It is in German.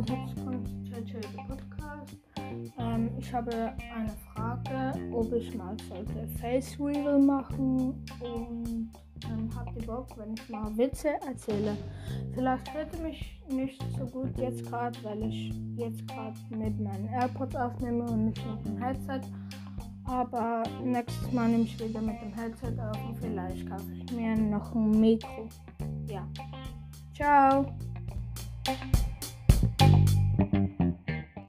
Kontextkonzentrierte Podcast. Ähm, ich habe eine Frage, ob ich mal sollte Face Reveal machen und ähm, habt ihr Bock, wenn ich mal Witze erzähle. Vielleicht hört ihr mich nicht so gut jetzt gerade, weil ich jetzt gerade mit meinen AirPods aufnehme und nicht mit dem Headset. Aber nächstes Mal nehme ich wieder mit dem Headset auf und vielleicht kaufe ich mir noch ein Mikro. Ja. Ciao.